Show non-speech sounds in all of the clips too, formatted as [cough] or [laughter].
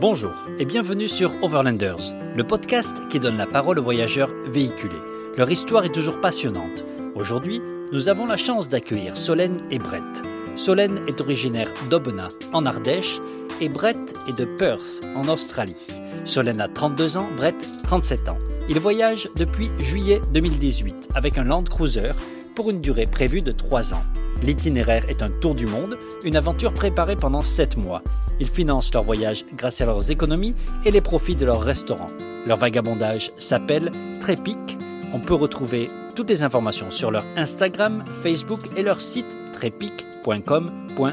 Bonjour et bienvenue sur Overlanders, le podcast qui donne la parole aux voyageurs véhiculés. Leur histoire est toujours passionnante. Aujourd'hui, nous avons la chance d'accueillir Solène et Brett. Solène est originaire d'Aubenas, en Ardèche, et Brett est de Perth, en Australie. Solène a 32 ans, Brett 37 ans. Ils voyagent depuis juillet 2018 avec un Land Cruiser pour une durée prévue de 3 ans. L'itinéraire est un tour du monde, une aventure préparée pendant 7 mois. Ils financent leur voyage grâce à leurs économies et les profits de leur restaurant. Leur vagabondage s'appelle Trépic. On peut retrouver toutes les informations sur leur Instagram, Facebook et leur site trepic.com.au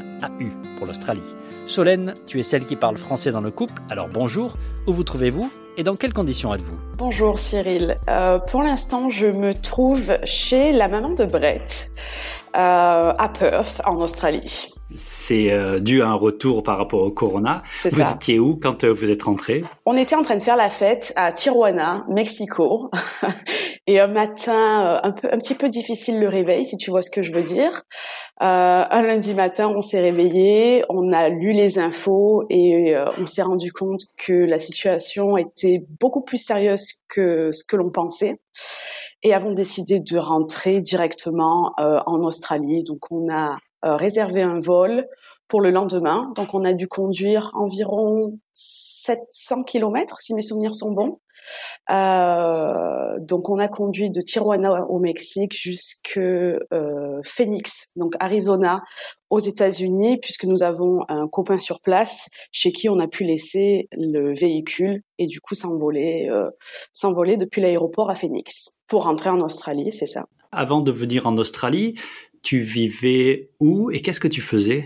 pour l'Australie. Solène, tu es celle qui parle français dans le couple, alors bonjour, où vous trouvez-vous et dans quelles conditions êtes-vous? Bonjour Cyril. Euh, pour l'instant, je me trouve chez la maman de Brett euh, à Perth, en Australie. C'est euh, dû à un retour par rapport au corona. C'est vous ça. étiez où quand euh, vous êtes rentré? On était en train de faire la fête à Tijuana, Mexico, [laughs] et un matin euh, un peu, un petit peu difficile le réveil, si tu vois ce que je veux dire. Euh, un lundi matin, on s'est réveillé, on a lu les infos et on s'est rendu compte que la situation était beaucoup plus sérieuse que ce que l'on pensait. Et avons décidé de rentrer directement euh, en Australie. Donc, on a euh, réservé un vol pour le lendemain. Donc, on a dû conduire environ 700 kilomètres, si mes souvenirs sont bons. Euh, donc, on a conduit de Tijuana au Mexique jusque euh, Phoenix, donc Arizona, aux États-Unis, puisque nous avons un copain sur place chez qui on a pu laisser le véhicule et du coup s'envoler, euh, s'envoler depuis l'aéroport à Phoenix pour rentrer en Australie, c'est ça. Avant de venir en Australie, tu vivais où et qu'est-ce que tu faisais?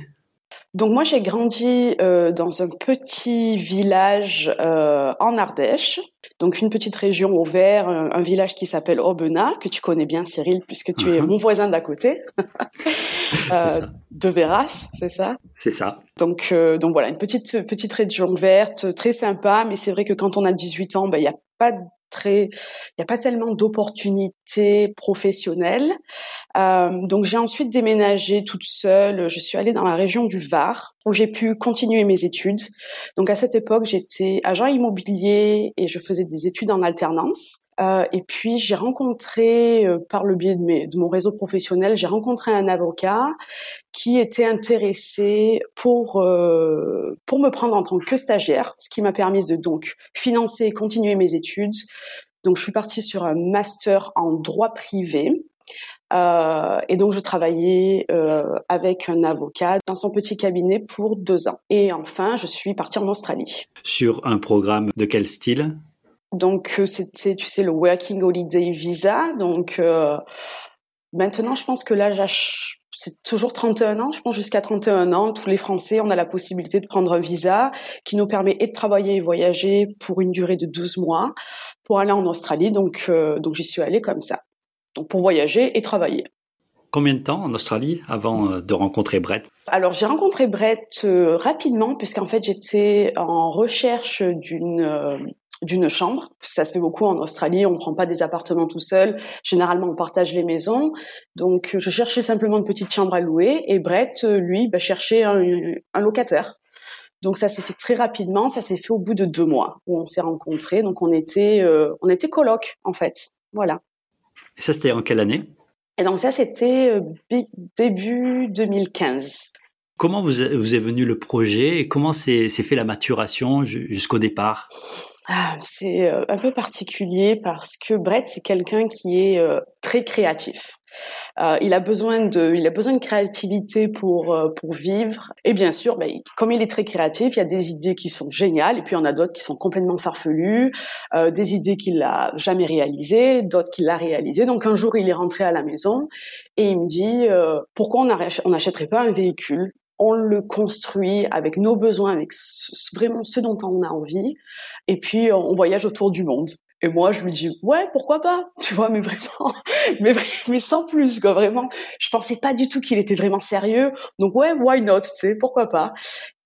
Donc moi j'ai grandi euh, dans un petit village euh, en Ardèche, donc une petite région au vert, un, un village qui s'appelle Aubenas, que tu connais bien Cyril puisque tu es Mhm. mon voisin d'à côté, [laughs] euh, de Véras, c'est ça? C'est ça. Donc, euh, donc voilà, une petite petite région verte, très sympa. Mais c'est vrai que quand on a 18 ans, ben il y a pas très, il y a pas tellement d'opportunités professionnelles. Euh, donc j'ai ensuite déménagé toute seule. Je suis allée dans la région du Var où j'ai pu continuer mes études. Donc à cette époque, j'étais agent immobilier et je faisais des études en alternance. Euh, et puis j'ai rencontré, euh, par le biais de, mon réseau professionnel, j'ai rencontré un avocat qui était intéressé pour pour me prendre en tant que stagiaire, ce qui m'a permis de donc financer et continuer mes études. Donc je suis partie sur un master en droit privé. Euh, et donc je travaillais euh, avec un avocat dans son petit cabinet pour deux ans. Et enfin, je suis partie en Australie. Sur un programme de quel style? Donc euh, c'était, tu sais, le Working Holiday Visa. Donc euh, maintenant, je pense que l'âge ach- c'est toujours 31 ans. Je pense jusqu'à 31 ans, tous les Français, on a la possibilité de prendre un visa qui nous permet et de travailler et voyager pour une durée de 12 mois pour aller en Australie. Donc, euh, donc j'y suis allée comme ça. Donc pour voyager et travailler. Combien de temps en Australie avant euh, de rencontrer Brett? Alors j'ai rencontré Brett euh, rapidement puisqu'en fait j'étais en recherche d'une euh, d'une chambre. Ça se fait beaucoup en Australie, on prend pas des appartements tout seul. Généralement on partage les maisons. Donc je cherchais simplement une petite chambre à louer et Brett lui bah, cherchait un, un locataire. Donc ça s'est fait très rapidement, ça s'est fait au bout de deux mois où on s'est rencontrés. Donc on était euh, on était coloc en fait. Voilà. Et ça, c'était en quelle année? Et donc ça c'était euh, début 2015. Comment vous, vous est venu le projet et comment s'est fait la maturation ju- jusqu'au départ? Ah, c'est euh, un peu particulier parce que Brett, c'est quelqu'un qui est euh, très créatif. Euh, il a besoin de, il a besoin de créativité pour euh, pour vivre. Et bien sûr, ben, comme il est très créatif, il y a des idées qui sont géniales, et puis en a d'autres qui sont complètement farfelues, euh, des idées qu'il a jamais réalisées, d'autres qu'il a réalisées. Donc un jour, il est rentré à la maison et il me dit pourquoi on on n'achèterait pas un véhicule? On le construit avec nos besoins, avec vraiment ce dont on a envie, et puis euh, on voyage autour du monde. Et moi, je lui dis ouais, pourquoi pas, [laughs] tu vois, mais vraiment, [laughs] mais, mais sans plus, quoi, vraiment. Je pensais pas du tout qu'il était vraiment sérieux, donc ouais, why not, tu sais, pourquoi pas?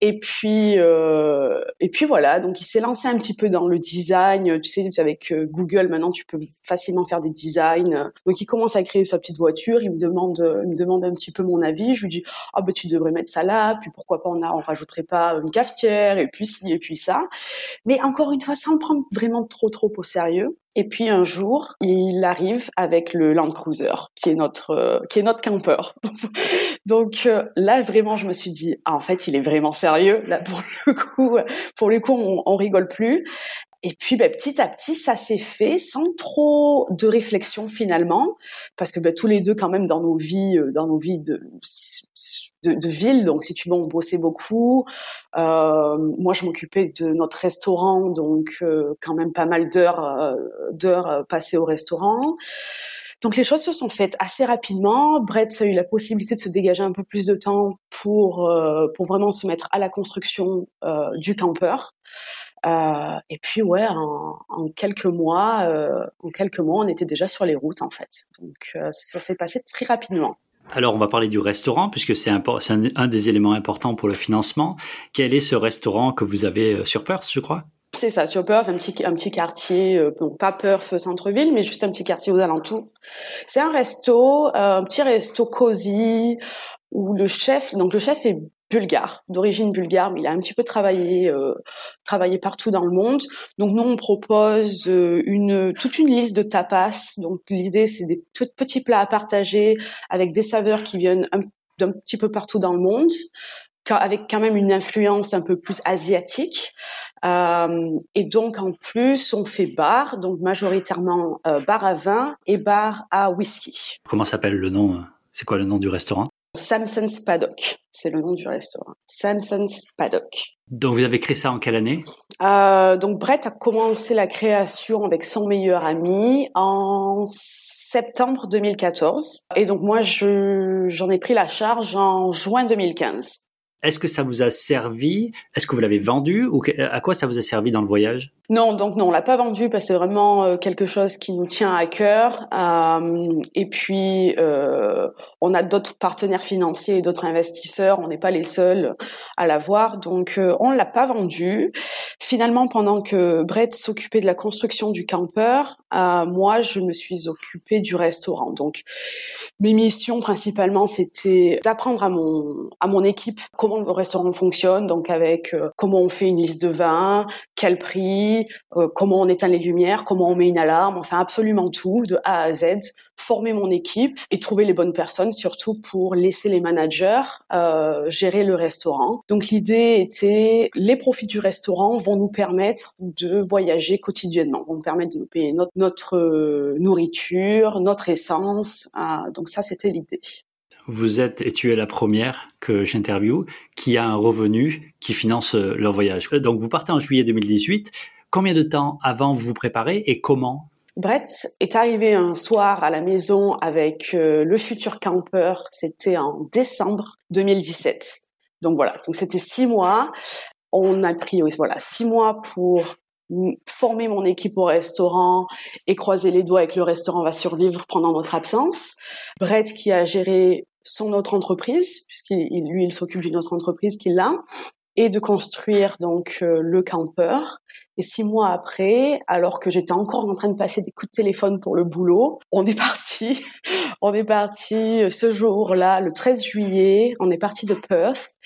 Et puis, euh, et puis voilà. Donc, il s'est lancé un petit peu dans le design. Tu sais, avec euh, Google maintenant, tu peux facilement faire des designs. Donc, il commence à créer sa petite voiture. Il me demande, il me demande un petit peu mon avis. Je lui dis, ah ben, tu devrais mettre ça là. Puis pourquoi pas, on a, on rajouterait pas une cafetière et puis ci et puis ça. Mais encore une fois, sans prendre vraiment trop trop au sérieux. Et puis un jour, il arrive avec le Land Cruiser, qui est notre euh, qui est notre campeur. [laughs] Donc euh, là, vraiment, je me suis dit, ah, en fait, il est vraiment sérieux. Là, pour le coup, pour le coup, on, on rigole plus. Et puis ben, petit à petit, ça s'est fait sans trop de réflexion finalement, parce que ben, tous les deux quand même dans nos vies, euh, dans nos vies de, de, ville, donc si tu veux, on bossait beaucoup. Euh, moi, je m'occupais de notre restaurant, donc euh, quand même pas mal d'heures euh, passées au restaurant. Donc les choses se sont faites assez rapidement. Brett a eu la possibilité de se dégager un peu plus de temps pour pour vraiment se mettre à la construction du campeur. Et puis ouais, en, quelques mois, en quelques mois, on était déjà sur les routes en fait. Donc ça s'est passé très rapidement. Alors, on va parler du restaurant, puisque c'est un, des éléments importants pour le financement. Quel est ce restaurant que vous avez euh, sur Perth, je crois? C'est ça, sur Perth, un petit, un petit quartier, euh, pas Perth centre-ville, mais juste un petit quartier aux alentours. C'est un resto, un petit resto cosy, où le chef, donc le chef est bulgare, d'origine bulgare, mais il a un petit peu travaillé, euh, travaillé partout dans le monde. Donc nous on propose euh, une toute une liste de tapas. Donc l'idée c'est des petits plats à partager avec des saveurs qui viennent d'un petit peu partout dans le monde, avec quand même une influence un peu plus asiatique. Euh, et donc en plus on fait bar, donc majoritairement euh, bar à vin et bar à whisky. Comment s'appelle le nom C'est quoi le nom du restaurant? Samson's Paddock, c'est le nom du restaurant. Samson's Paddock. Donc vous avez créé ça en quelle année? Euh, Donc Brett a commencé la création avec son meilleur ami en septembre 2014. Et donc moi, j'en ai pris la charge en juin 2015. Est-ce que ça vous a servi? Est-ce que vous l'avez vendu? Ou à quoi ça vous a servi dans le voyage? Non, donc non, on l'a pas vendu parce que c'est vraiment euh, quelque chose qui nous tient à cœur. Euh, et puis euh, on a d'autres partenaires financiers et d'autres investisseurs. On n'est pas les seuls à l'avoir, donc euh, on l'a pas vendu. Finalement, pendant que Brett s'occupait de la construction du campeur, moi je me suis occupée du restaurant. Donc mes missions principalement c'était d'apprendre à mon à mon équipe comment le restaurant fonctionne, donc avec euh, comment on fait une liste de vins, quel prix, euh, comment on éteint les lumières, comment on met une alarme, enfin absolument tout de A à Z, former mon équipe et trouver les bonnes personnes, surtout pour laisser les managers euh, gérer le restaurant. Donc l'idée était les profits du restaurant vont nous permettre de voyager quotidiennement, vont nous permettre de nous payer notre, nourriture, notre essence. donc ça c'était l'idée vous êtes, et tu es la première que j'interviewe, qui a un revenu qui finance euh, leur voyage. Euh, donc vous partez en juillet 2018. Combien de temps avant vous vous préparez et comment? Brett est arrivé un soir à la maison avec euh, le futur campeur. C'était en décembre 2017. Donc voilà, donc c'était six mois. On a pris voilà six mois pour former mon équipe au restaurant et croiser les doigts avec le restaurant va survivre pendant notre absence. Brett qui a géré son autre entreprise, puisqu'il lui il s'occupe d'une autre entreprise qu'il a, et de construire donc euh, le campeur. Et six mois après, alors que j'étais encore en train de passer des coups de téléphone pour le boulot, on est parti. [laughs] on est parti euh, ce jour-là, le 13 juillet. On est parti de Perth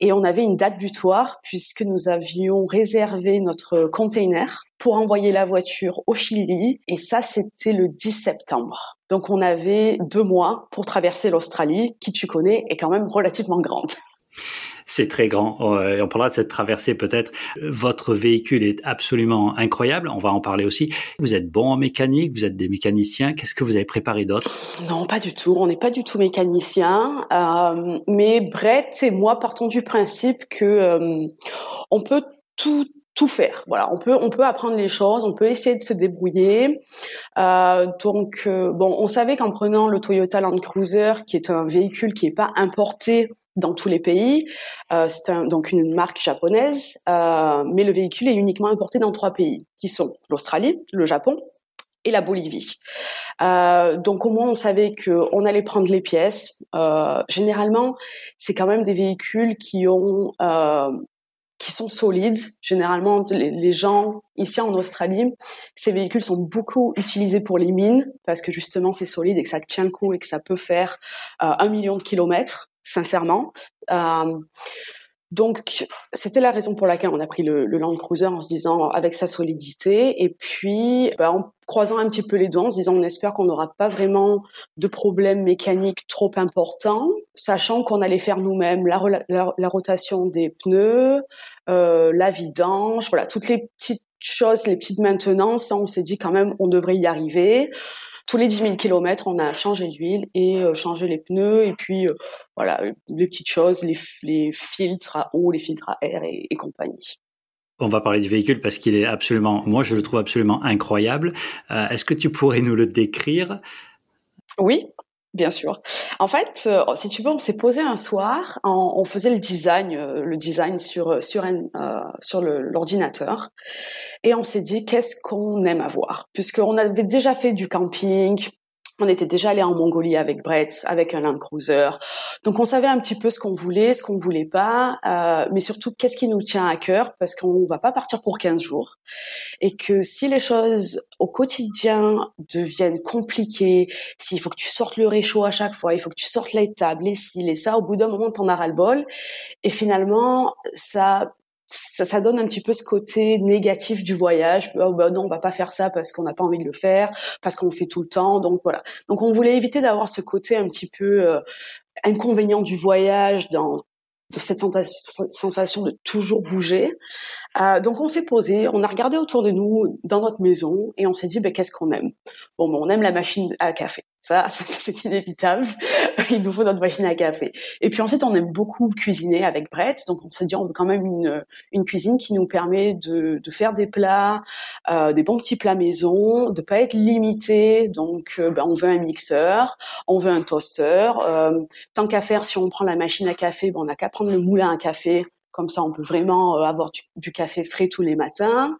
et on avait une date butoir puisque nous avions réservé notre container pour envoyer la voiture au Chili. Et ça, c'était le 10 septembre. Donc on avait deux mois pour traverser l'Australie, qui tu connais est quand même relativement grande. [laughs] C'est très grand. Et on parlera de cette traversée peut-être. Votre véhicule est absolument incroyable. On va en parler aussi. Vous êtes bon en mécanique, vous êtes des mécaniciens. Qu'est-ce que vous avez préparé d'autre? Non, pas du tout. On n'est pas du tout mécanicien. Euh, mais Brett et moi partons du principe que euh, on peut tout tout faire. Voilà, on peut on peut apprendre les choses, on peut essayer de se débrouiller. Euh, donc euh, bon, on savait qu'en prenant le Toyota Land Cruiser, qui est un véhicule qui est pas importé dans tous les pays, euh, c'est donc une marque japonaise, euh, mais le véhicule est uniquement importé dans trois pays, qui sont l'Australie, le Japon et la Bolivie. Euh, donc au moins on savait que on allait prendre les pièces. Euh, généralement, c'est quand même des véhicules qui ont euh, qui sont solides. Généralement, les, gens ici en Australie, ces véhicules sont beaucoup utilisés pour les mines parce que justement c'est solide et que ça tient le coup et que ça peut faire euh, un million de kilomètres, sincèrement. Euh, donc, c'était la raison pour laquelle on a pris le, Land Cruiser en se disant avec sa solidité et puis bah, en croisant un petit peu les doigts en se disant on espère qu'on n'aura pas vraiment de problèmes mécaniques trop importants, sachant qu'on allait faire nous-mêmes la, la, rotation des pneus, euh, la vidange, voilà toutes les petites choses, les petites maintenances. on s'est dit quand même on devrait y arriver tous les 10 000 kilomètres, on a changé l'huile et euh, changé les pneus et puis euh, voilà les petites choses, les, filtres à eau, les filtres à air et, compagnie. On va parler du véhicule parce qu'il est absolument, moi je le trouve absolument incroyable. Euh, est-ce que tu pourrais nous le décrire? Oui, Bien sûr. En fait, euh, si tu veux, on s'est posé un soir, on, faisait le design, euh, le design sur sur euh, sur l'ordinateur, et on s'est dit qu'est-ce qu'on aime avoir, puisqu'on avait déjà fait du camping, on était déjà allé en Mongolie avec Brett, avec un Land Cruiser. Donc on savait un petit peu ce qu'on voulait, ce qu'on voulait pas, euh, mais surtout qu'est-ce qui nous tient à cœur, parce qu'on va pas partir pour 15 jours. Et que si les choses au quotidien deviennent compliquées, s'il faut que tu sortes le réchaud à chaque fois, il faut que tu sortes les tables, les cils et ça, au bout d'un moment, t'en as ras le bol. Et finalement, ça ça, ça, donne un petit peu ce côté négatif du voyage. Oh, bah non, on va pas faire ça parce qu'on n'a pas envie de le faire, parce qu'on le fait tout le temps. Donc voilà. Donc on voulait éviter d'avoir ce côté un petit peu euh, inconvénient du voyage dans de cette sensation de toujours bouger. Euh, donc on s'est posé, on a regardé autour de nous dans notre maison et on s'est dit ben, qu'est-ce qu'on aime? Bon, ben, on aime la machine à café. [laughs] Ça, c'est inévitable. [laughs] Il nous faut notre machine à café. Et puis ensuite, on aime beaucoup cuisiner avec Brett. Donc, on s'est dit, on veut quand même une, une cuisine qui nous permet de, de faire des plats, euh, des bons petits plats maison, de pas être limité. Donc, euh, ben, on veut un mixeur, on veut un toaster. Euh, tant qu'à faire, si on prend la machine à café, ben, on n'a qu'à prendre le moulin à café. Comme ça, on peut vraiment euh, avoir du café frais tous les matins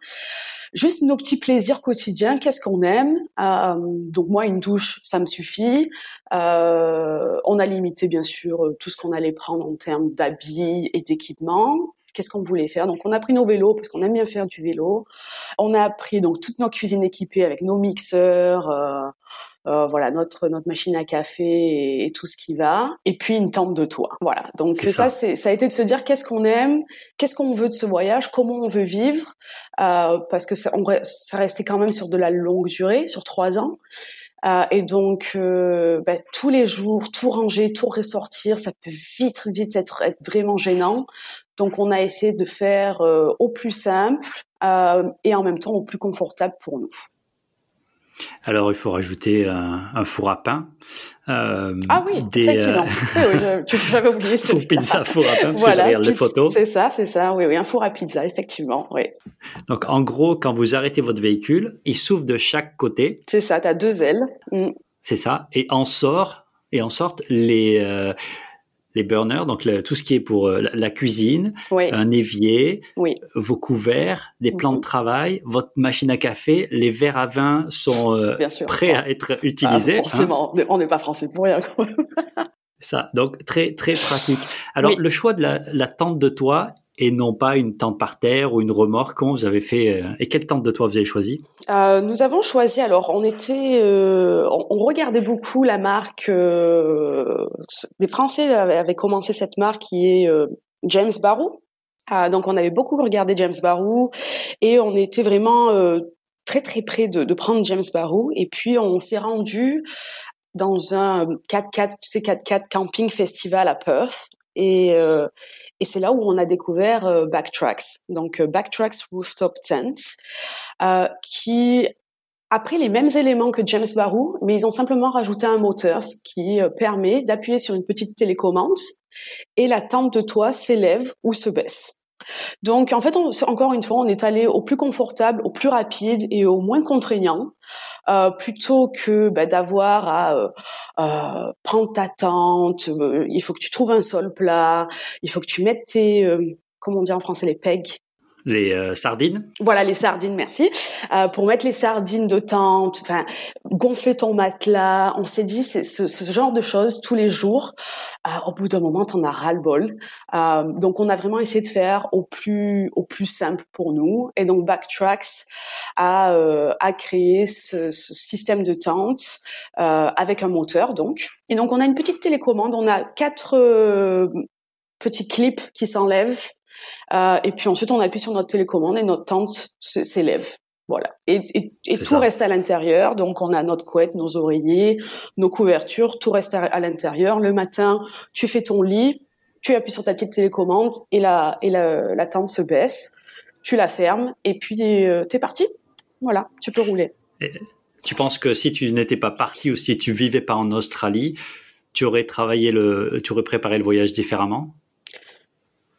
juste nos petits plaisirs quotidiens, qu'est-ce qu'on aime? Euh, donc moi, une douche, ça me suffit. Euh, on a limité bien sûr tout ce qu'on allait prendre en termes d'habits et d'équipements qu'est-ce qu'on voulait faire? Donc on a pris nos vélos parce qu'on aime bien faire du vélo. On a pris donc toutes nos cuisines équipées avec nos mixeurs, euh, euh, voilà notre notre machine à café et, tout ce qui va, et puis une tente de toit. Voilà. Donc ça, c'est ça a été de se dire qu'est-ce qu'on aime, qu'est-ce qu'on veut de ce voyage, comment on veut vivre, euh, parce que ça, on, ça restait quand même sur de la longue durée, sur trois ans. Euh, et donc, euh, bah, tous les jours, tout ranger, tout ressortir, ça peut vite, vite être, être vraiment gênant. Donc, on a essayé de faire euh, au plus simple et en même temps au plus confortable pour nous. Alors, il faut rajouter un, four à pain. Euh, ah oui, effectivement. Euh, oui, j'avais [laughs] oublié ça. pizza, four à pain, parce que je regarde les photos. C'est ça, c'est ça. Oui, oui, un four à pizza, effectivement. Oui. Donc, en gros, quand vous arrêtez votre véhicule, il s'ouvre de chaque côté. C'est ça, tu as deux ailes. Mm. C'est ça. Et en sort, et en sortent les, euh, les burners, donc tout ce qui est pour euh, la, cuisine, un évier, vos couverts, des plans de mhm. travail, votre machine à café, les verres à vin sont euh, prêts à être utilisés. Ah, forcément, on n'est pas français pour rien. Ça, donc très très pratique. Alors le choix de la, la tente de toit, et non pas une tente par terre ou une remorque Comment vous avez fait euh, Et quelle tente de toit vous avez choisi euh, Nous avons choisi. Alors, on était, euh, on, regardait beaucoup la marque. Des Français avaient commencé cette marque qui est James Barrow. Ah, donc, on avait beaucoup regardé James Barrow et on était vraiment très très près de, prendre James Barrow. Et puis, on s'est rendu dans un 4x4, c 4x4 camping festival à Perth. Et, et c'est là où on a découvert euh, Backtracks, donc euh, Backtracks Rooftop Tent, euh, qui a pris les mêmes éléments que James Barrow, mais ils ont simplement rajouté un moteur, qui permet d'appuyer sur une petite télécommande et la tente de toit s'élève ou se baisse. Donc en fait, on, encore une fois, on est allé au plus confortable, au plus rapide et au moins contraignant, euh, plutôt que bah, d'avoir à euh, euh, prendre ta tente. il faut que tu trouves un sol plat, il faut que tu mettes tes, comment on dit en français, les pegs. Les euh, sardines. Voilà les sardines, merci. Euh, pour mettre les sardines de tente, enfin gonfler ton matelas. On s'est dit c'est ce, ce, genre de choses tous les jours. Euh, au bout d'un moment, t'en as ras le bol. Euh, donc on a vraiment essayé de faire au plus au plus simple pour nous. Et donc Backtracks a euh, a créé ce, ce, système de tente avec un moteur donc. Et donc on a une petite télécommande. On a quatre petits clips qui s'enlèvent euh, et puis ensuite, on appuie sur notre télécommande et notre tente s'élève. Voilà. Et, et, et tout reste à l'intérieur. Donc, on a notre couette, nos oreillers, nos couvertures, tout reste à, l'intérieur. Le matin, tu fais ton lit, tu appuies sur ta petite télécommande et la, et la, la tente se baisse. Tu la fermes et puis euh, t'es parti. Voilà, tu peux rouler. Et tu penses que si tu n'étais pas parti ou si tu vivais pas en Australie, tu aurais travaillé le, tu aurais préparé le voyage différemment?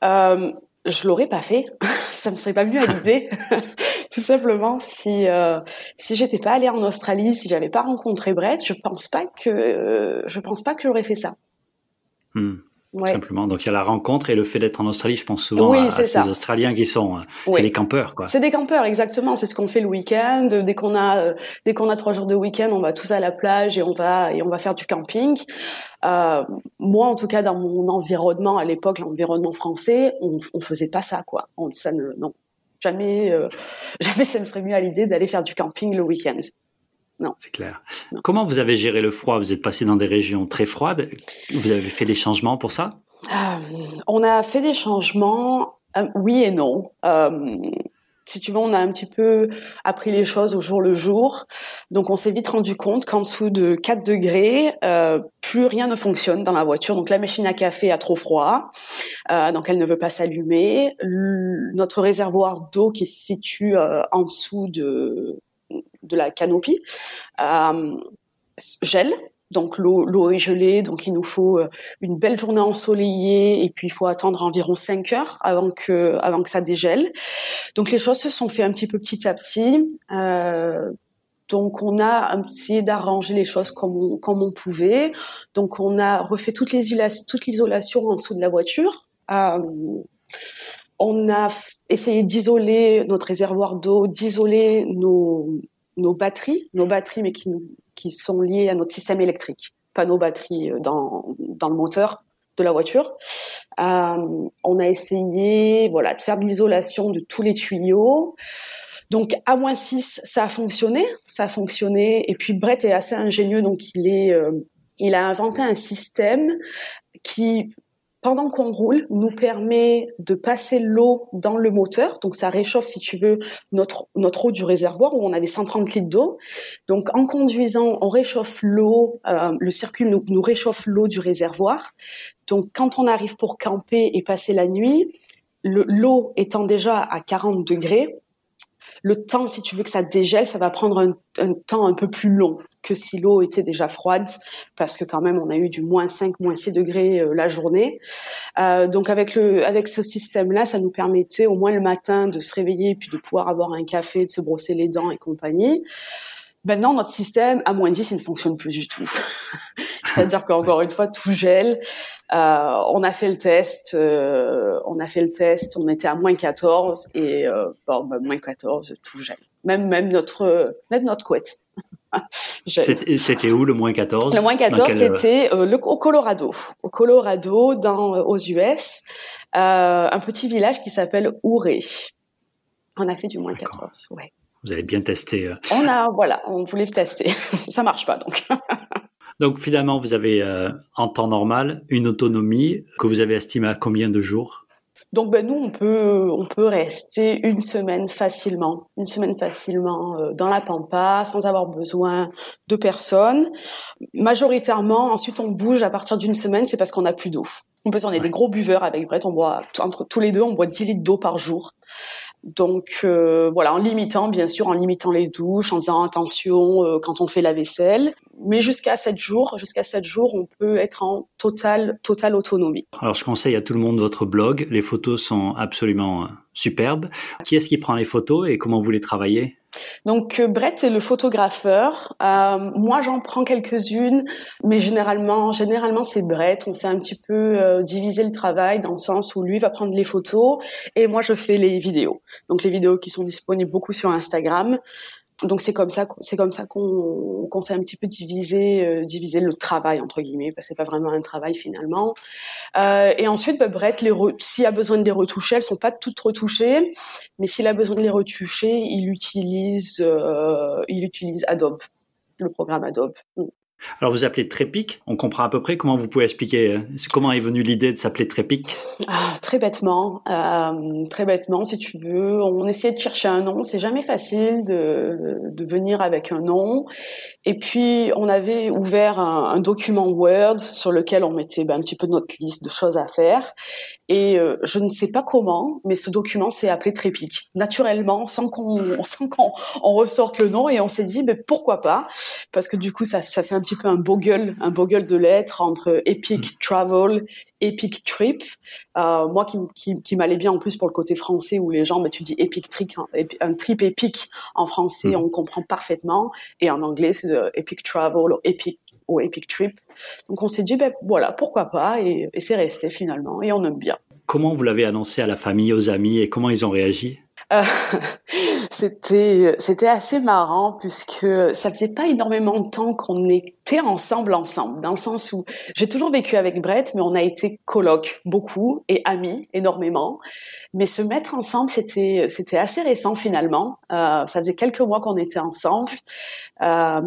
Euh, je l'aurais pas fait. [laughs] ça me serait pas venu à l'idée. [laughs] Tout simplement, si euh, si j'étais pas allée en Australie, si j'avais pas rencontré Brett, je pense pas que euh, je pense pas que j'aurais fait ça. Hmm. Ouais. Simplement. Donc il y a la rencontre et le fait d'être en Australie. Je pense souvent à, ces Australiens qui sont, euh, c'est des campeurs, quoi. C'est des campeurs, exactement. C'est ce qu'on fait le week-end. Dès qu'on a, euh, dès qu'on a trois jours de week-end, on va tous à la plage et on va et on va faire du camping. Euh, moi, en tout cas, dans mon environnement à l'époque, l'environnement français, on, on faisait pas ça, quoi. On, ça ne, non, jamais, euh, [laughs] jamais ça ne serait mieux à l'idée d'aller faire du camping le week-end. Non. C'est clair. Comment vous avez géré le froid? Vous êtes passé dans des régions très froides. Vous avez fait des changements pour ça? Euh, On a fait des changements, euh, oui et non. Euh, si tu veux, on a un petit peu appris les choses au jour le jour. Donc, on s'est vite rendu compte qu'en dessous de 4 degrés, euh, plus rien ne fonctionne dans la voiture. Donc, la machine à café a trop froid, euh, donc elle ne veut pas s'allumer. Notre réservoir d'eau qui se situe euh, en dessous de de la canopie euh, gèle. Donc l'eau, l'eau est gelée, donc il nous faut euh, une belle journée ensoleillée et puis il faut attendre environ 5 heures avant que avant que ça dégèle. Donc les choses se sont fait un petit peu petit à petit. Euh, donc on a essayé d'arranger les choses comme on, comme on pouvait. Donc on a refait toute l'isolation, toute l'isolation en dessous de la voiture. Euh, on a essayé d'isoler notre réservoir d'eau, d'isoler nos, nos batteries, nos batteries, mais qui, qui sont liées à notre système électrique, pas nos batteries euh, dans, dans le moteur de la voiture. Euh, on a essayé, voilà, de faire de l'isolation de tous les tuyaux. Donc à moins 6, ça a fonctionné, ça a fonctionné. Et puis Brett est assez ingénieux, donc il est, euh, il a inventé un système qui pendant qu'on roule, nous permet de passer l'eau dans le moteur. Donc ça réchauffe, si tu veux, notre, notre eau du réservoir où on avait 130 litres d'eau. Donc en conduisant, on réchauffe l'eau, euh, le circuit nous, nous réchauffe l'eau du réservoir. Donc quand on arrive pour camper et passer la nuit, l'eau étant déjà à 40 degrés, le temps, si tu veux que ça dégèle, ça va prendre un, temps un peu plus long que si l'eau était déjà froide, parce que quand même on a eu du moins 5, moins 6 degrés euh, la journée. Euh, donc avec le, avec ce système-là, ça nous permettait au moins le matin de se réveiller puis de pouvoir avoir un café, de se brosser les dents et compagnie. Maintenant, notre système à moins 10, il ne fonctionne plus du tout. [laughs] C'est-à-dire qu'encore une fois, tout gèle. Euh, on a fait le test, euh, on a fait le test, on était à moins 14 et euh, bon, bah, moins 14, tout gèle. Même même notre même notre couette. [laughs] c'était où le moins 14 Le moins 14, c'était le, au Colorado. Au Colorado, dans aux US, un petit village qui s'appelle Ouray. On a fait du moins 14, ouais. Vous avez bien testé. Euh. On a, voilà, on voulait tester. [laughs] Ça marche pas donc. [laughs] donc finalement, vous avez euh, en temps normal une autonomie que vous avez estimée à combien de jours? Donc ben nous on peut on peut rester une semaine facilement, une semaine facilement euh, dans la pampa sans avoir besoin de personne. Majoritairement, ensuite on bouge à partir d'une semaine, c'est parce qu'on a plus d'eau. En plus on est des gros buveurs avec Brett, on boit entre tous les deux on boit 10 litres d'eau par jour. Donc euh, voilà, en limitant bien sûr, en limitant les douches, en faisant attention euh, quand on fait la vaisselle. Mais jusqu'à 7 jours, jusqu'à 7 jours, on peut être en totale totale autonomie. Alors je conseille à tout le monde votre blog. Les photos sont absolument superbes. Qui est-ce qui prend les photos et comment vous les travaillez? Donc euh, Brett est le photographeur. Euh, moi, j'en prends quelques-unes, mais généralement, généralement c'est Brett. On s'est un petit peu euh, divisé le travail dans le sens où lui va prendre les photos et moi je fais les vidéos. Donc les vidéos qui sont disponibles beaucoup sur Instagram donc c'est comme ça, c'est comme ça qu'on qu'on s'est un petit peu divisé, euh, divisé le travail entre guillemets, parce que c'est pas vraiment un travail finalement. Euh, et ensuite, bah, Brett, les s'il a besoin de les retoucher, elles sont pas toutes retouchées, mais s'il a besoin de les retoucher, il utilise, euh, il utilise Adobe, le programme Adobe. Alors vous appelez Trépic, on comprend à peu près comment vous pouvez expliquer, euh, comment est venue l'idée de s'appeler Trépic. Ah, Très bêtement, euh, très bêtement si tu veux, on essayait de chercher un nom, c'est jamais facile de, de venir avec un nom. Et puis on avait ouvert un, document Word sur lequel on mettait ben, un petit peu notre liste de choses à faire. Et euh, je ne sais pas comment, mais ce document s'est appelé Trépic, naturellement, sans qu'on [laughs] sans qu'on on ressorte le nom. Et on s'est dit, mais pourquoi pas? Parce que du coup, ça, ça fait un petit peu un bogle, un bogle de lettres entre Epic mm. Travel, Epic Trip. Euh, moi, qui, qui, qui m'allait bien en plus pour le côté français, où les gens, bah, tu dis Epic Trip, un trip épique en français, mm. on comprend parfaitement. Et en anglais, c'est Epic Travel ou Epic au Epic Trip. Donc on s'est dit, ben voilà, pourquoi pas, et, c'est resté finalement, et on aime bien. Comment vous l'avez annoncé à la famille, aux amis, et comment ils ont réagi? Euh, [laughs] c'était c'était assez marrant puisque ça faisait pas énormément de temps qu'on était ensemble ensemble dans le sens où j'ai toujours vécu avec Brett mais on a été coloc beaucoup et amis énormément. Mais se mettre ensemble c'était c'était assez récent finalement. Euh, ça faisait quelques mois qu'on était ensemble. Euh,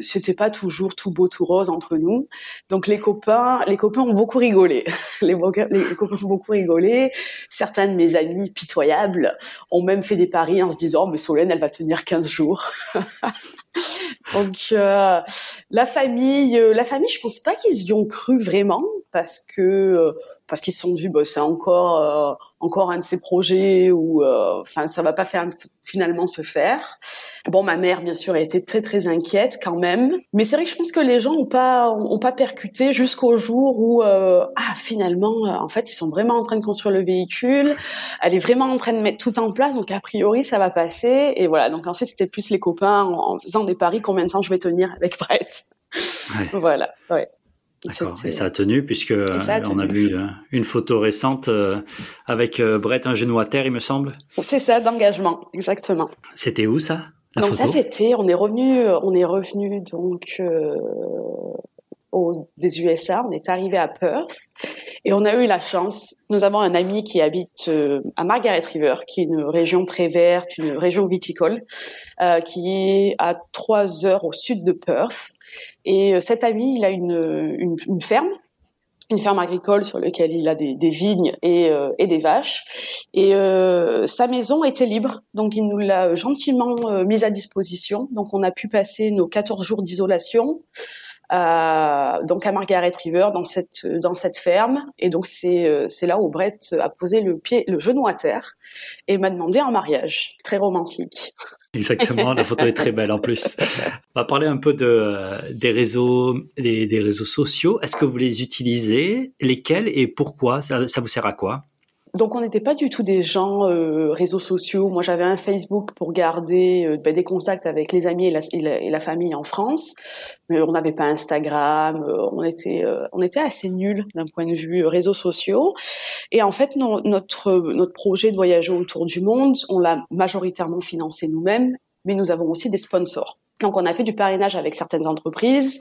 c'était pas toujours tout beau tout rose entre nous. Donc les copains les copains ont beaucoup rigolé. [laughs] Les, les copains ont beaucoup rigolé. Certains de mes amis pitoyables ont même fait des paris en se disant mais Solène elle va tenir 15 jours. [laughs] Donc euh, la famille, euh, la famille, je pense pas qu'ils y ont cru vraiment parce que euh, parce qu'ils se sont dit bah, c'est encore euh, encore un de ces projets où euh, enfin ça va pas faire finalement se faire. Bon ma mère bien sûr a été très très inquiète quand même, mais c'est vrai que je pense que les gens ont pas ont pas percuté jusqu'au jour où ah finalement en fait ils sont vraiment en train de construire le véhicule, elle est vraiment en train de mettre tout en place. Donc a priori ça va passer. Et voilà. Donc ensuite c'était plus les copains en, faisant des paris combien de temps je vais tenir avec Brett. [laughs] voilà. Ouais. D'accord. Et ça a tenu puisque euh, on a vu euh, une photo récente euh, avec Brett un genou à terre, il me semble. C'est ça, d'engagement, exactement. C'était où ça Donc ça c'était, on est revenu, on est revenu donc au, des USA, on est arrivé à Perth et on a eu la chance. Nous avons un ami qui habite à Margaret River, qui est une région très verte, une région viticole, qui est à trois heures au sud de Perth. Et euh, cet ami, il a une, ferme une ferme agricole sur laquelle il a des, vignes et, euh, des vaches. Et euh, sa maison était libre, donc il nous l'a gentiment euh, mise à disposition. Donc on a pu passer nos 14 jours d'isolation euh, donc à Margaret River dans cette dans cette ferme. Et donc c'est euh, c'est là où Brett a posé le pied le genou à terre et m'a demandé en mariage. Très romantique. [laughs] Exactement la photo est très belle en plus. On va parler un peu de des réseaux des, des réseaux sociaux. Est-ce que vous les utilisez? Lesquels et pourquoi? Ça, ça vous sert à quoi? Donc on n'était pas du tout des gens euh, réseaux sociaux. Moi j'avais un Facebook pour garder euh, ben, des contacts avec les amis et la, famille en France, mais on n'avait pas Instagram. Euh, on était euh, on était assez nuls d'un point de vue réseaux sociaux. Et en fait notre notre projet de voyager autour du monde, on l'a majoritairement financé nous-mêmes, mais nous avons aussi des sponsors. Donc on a fait du parrainage avec certaines entreprises.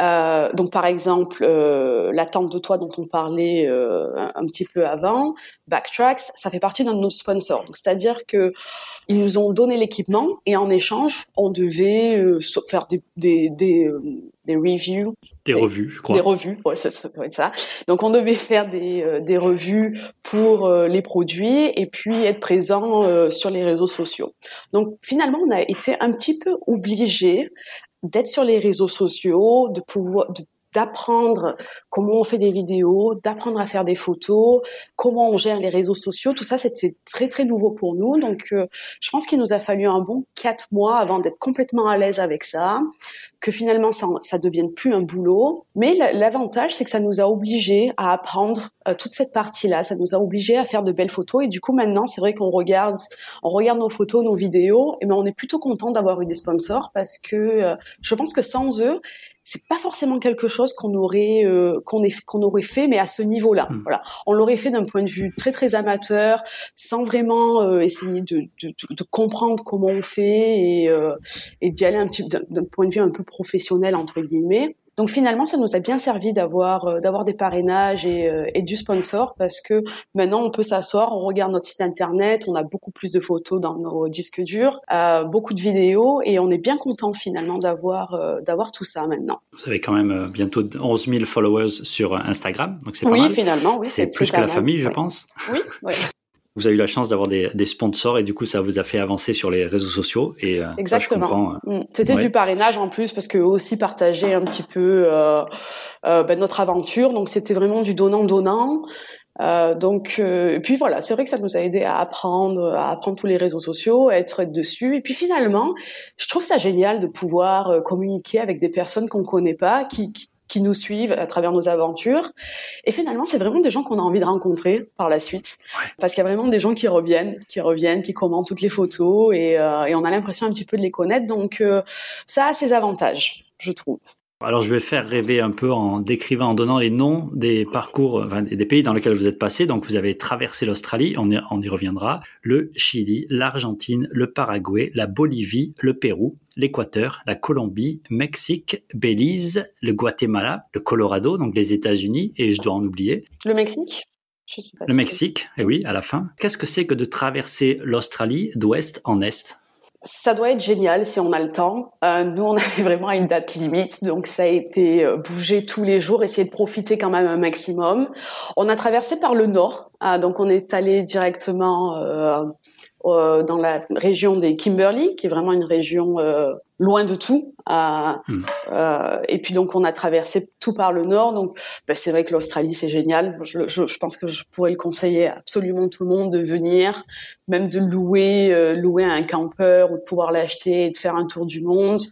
Euh, donc par exemple euh, la tente de toit dont on parlait euh, un, petit peu avant, Backtracks, ça fait partie d'un de nos sponsors. C'est-à-dire que ils nous ont donné l'équipement et en échange on devait euh, faire des, euh, des reviews. Des, revues, je crois. Des revues, ouais, ça, ça doit être ça. Donc on devait faire des, euh, des revues pour euh, les produits et puis être présent euh, sur les réseaux sociaux. Donc finalement, on a été un petit peu obligé d'être sur les réseaux sociaux, de pouvoir, de d'apprendre comment on fait des vidéos, d'apprendre à faire des photos, comment on gère les réseaux sociaux. Tout ça, c'était très très nouveau pour nous. Donc, euh, je pense qu'il nous a fallu un bon quatre mois avant d'être complètement à l'aise avec ça. Que finalement ça, ça devienne plus un boulot. Mais l'avantage, c'est que ça nous a obligés à apprendre euh, toute cette partie-là. Ça nous a obligés à faire de belles photos. Et du coup, maintenant, c'est vrai qu'on regarde, on regarde nos photos, nos vidéos, et ben on est plutôt content d'avoir eu des sponsors parce que euh, je pense que sans eux, c'est pas forcément quelque chose qu'on aurait euh, qu'on qu'on aurait fait mais à ce niveau-là hmm. voilà on l'aurait fait d'un point de vue très très amateur sans vraiment euh, essayer de, de, de, comprendre comment on fait et, euh, et d'y aller un petit d'un point de vue un peu professionnel entre guillemets donc finalement, ça nous a bien servi d'avoir euh, d'avoir des parrainages et, euh, et, du sponsor parce que maintenant on peut s'asseoir, on regarde notre site internet, on a beaucoup plus de photos dans nos disques durs, euh, beaucoup de vidéos et on est bien content finalement d'avoir euh, d'avoir tout ça maintenant. Vous avez quand même bientôt 11 000 followers sur Instagram, donc c'est pas oui, mal. Finalement, oui, c'est plus que la famille, je pense. Oui. oui. [laughs] vous avez eu la chance d'avoir des, des, sponsors et du coup ça vous a fait avancer sur les réseaux sociaux et euh, exactement. euh, mm. c'était du parrainage en plus parce que aussi partager un petit peu euh, euh, ben, notre aventure. Donc c'était vraiment du donnant donnant euh, donc et puis voilà c'est vrai que ça nous a aidé à apprendre à apprendre tous les réseaux sociaux à être dessus. Et puis finalement je trouve ça génial de pouvoir communiquer avec des personnes qu'on connaît pas qui, qui qui nous suivent à travers nos aventures. Et finalement, c'est vraiment des gens qu'on a envie de rencontrer par la suite, parce qu'il y a vraiment des gens qui reviennent, qui reviennent, qui commentent toutes les photos, et, euh, et on a l'impression un petit peu de les connaître. Donc, euh, ça a ses avantages, je trouve. Alors, je vais faire rêver un peu en décrivant, en donnant les noms des parcours, enfin, des pays dans lesquels vous êtes passé. Donc, vous avez traversé l'Australie, on y, on y reviendra, le Chili, l'Argentine, le Paraguay, la Bolivie, le Pérou, l'Équateur, la Colombie, Mexique, Belize, le Guatemala, le Colorado, donc les États-Unis, et je dois en oublier. Le Mexique? Je sais pas Le Mexique, et eh oui, à la fin. Qu'est-ce que c'est que de traverser l'Australie d'ouest en est? Ça doit être génial si on a le temps. Euh, nous, on [laughs] avait vraiment une date limite, donc ça a été euh, bouger tous les jours, essayer de profiter quand même un maximum. On a traversé par le nord, euh, donc on est allé directement euh, dans la région des Kimberley, qui est vraiment une région loin de tout. Euh, euh, et puis donc on a traversé tout par le nord. Donc ben, c'est vrai que l'Australie c'est génial. Je, je, je, pense que je pourrais le conseiller à absolument tout le monde de venir, même de louer euh, louer un campeur ou de pouvoir l'acheter et de faire un tour du monde.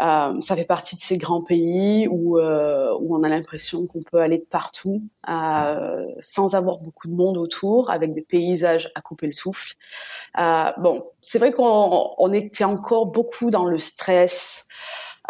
Euh, ça fait partie de ces grands pays où euh, où on a l'impression qu'on peut aller de partout sans avoir beaucoup de monde autour, avec des paysages à couper le souffle. bon, c'est vrai qu'on on était encore beaucoup dans le stress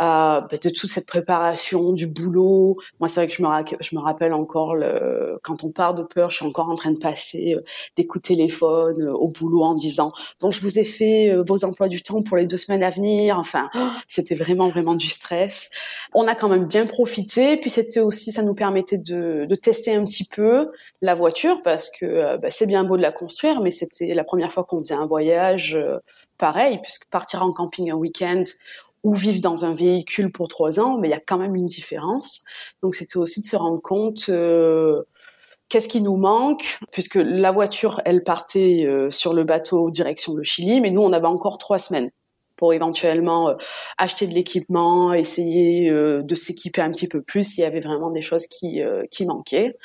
euh, bah, de toute cette préparation, du boulot. Moi, c'est vrai que je me, rappelle encore le, quand on part de peur, je suis encore en train de passer euh, des coups de téléphone euh, au boulot en disant donc je vous ai fait euh, vos emplois du temps pour les deux semaines à venir. Enfin, c'était vraiment vraiment du stress. On a quand même bien profité. Puis c'était aussi, ça nous permettait de, de tester un petit peu la voiture parce que bah, c'est bien beau de la construire, mais c'était la première fois qu'on faisait un voyage pareil, puisque partir en camping un week-end ou vivre dans un véhicule pour trois ans, mais il y a quand même une différence. Donc c'était aussi de se rendre compte euh, qu'est-ce qui nous manque, puisque la voiture, elle partait euh, sur le bateau direction le Chili, mais nous, on avait encore trois semaines pour éventuellement euh, acheter de l'équipement, essayer de s'équiper un petit peu plus s'il y avait vraiment des choses qui, qui manquaient.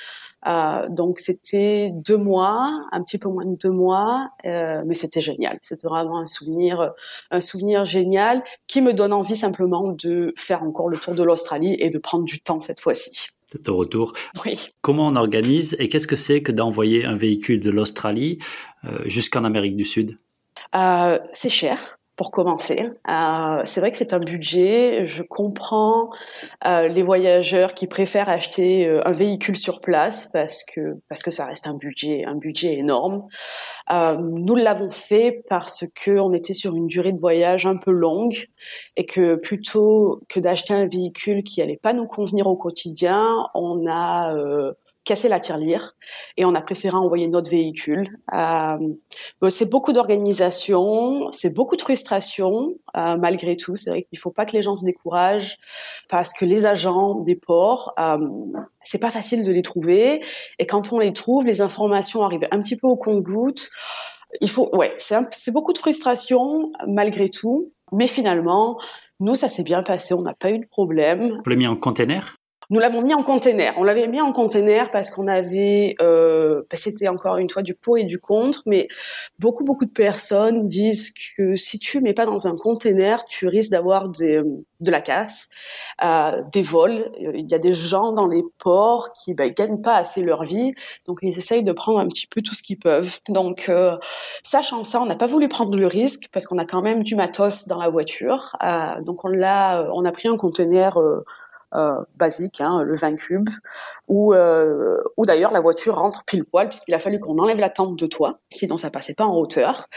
Euh, donc c'était deux mois, un petit peu moins de deux mois, euh, mais c'était génial. C'était vraiment un souvenir, un souvenir génial qui me donne envie simplement de faire encore le tour de l'Australie et de prendre du temps cette fois-ci. C'est au retour. Oui. Comment on organise et qu'est-ce que c'est que d'envoyer un véhicule de l'Australie euh, jusqu'en Amérique du Sud? Euh, C'est cher pour commencer. Euh, c'est vrai que c'est un budget. Je comprends euh, les voyageurs qui préfèrent acheter euh, un véhicule sur place parce que parce que ça reste un budget un budget énorme. Euh, nous l'avons fait parce que on était sur une durée de voyage un peu longue et que plutôt que d'acheter un véhicule qui allait pas nous convenir au quotidien, on a euh, casser la tirelire et on a préféré envoyer notre véhicule. Euh, c'est beaucoup d'organisation, c'est beaucoup de frustration euh, malgré tout. C'est vrai qu'il faut pas que les gens se découragent parce que les agents des ports, euh, c'est pas facile de les trouver et quand on les trouve, les informations arrivent un petit peu au compte-goutte. Il faut, ouais, c'est beaucoup de frustration malgré tout, mais finalement, nous ça s'est bien passé, on n'a pas eu de problème. Vous l'avez mis en container? Nous l'avons mis en container. On l'avait mis en container parce qu'on avait, euh, bah, c'était encore une fois du pour et du contre, mais beaucoup beaucoup de personnes disent que si tu mets pas dans un container, tu risques d'avoir de la casse, euh, des vols. Il y a des gens dans les ports qui bah, gagnent pas assez leur vie, donc ils essayent de prendre un petit peu tout ce qu'ils peuvent. Donc, euh, sachant ça, on n'a pas voulu prendre le risque parce qu'on a quand même du matos dans la voiture. Euh, donc on l'a, on a pris un conteneur euh, euh, basique, hein, le 20 cubes, où, euh, où d'ailleurs la voiture rentre pile poil puisqu'il a fallu qu'on enlève la tente de toit, sinon ça passait pas en hauteur,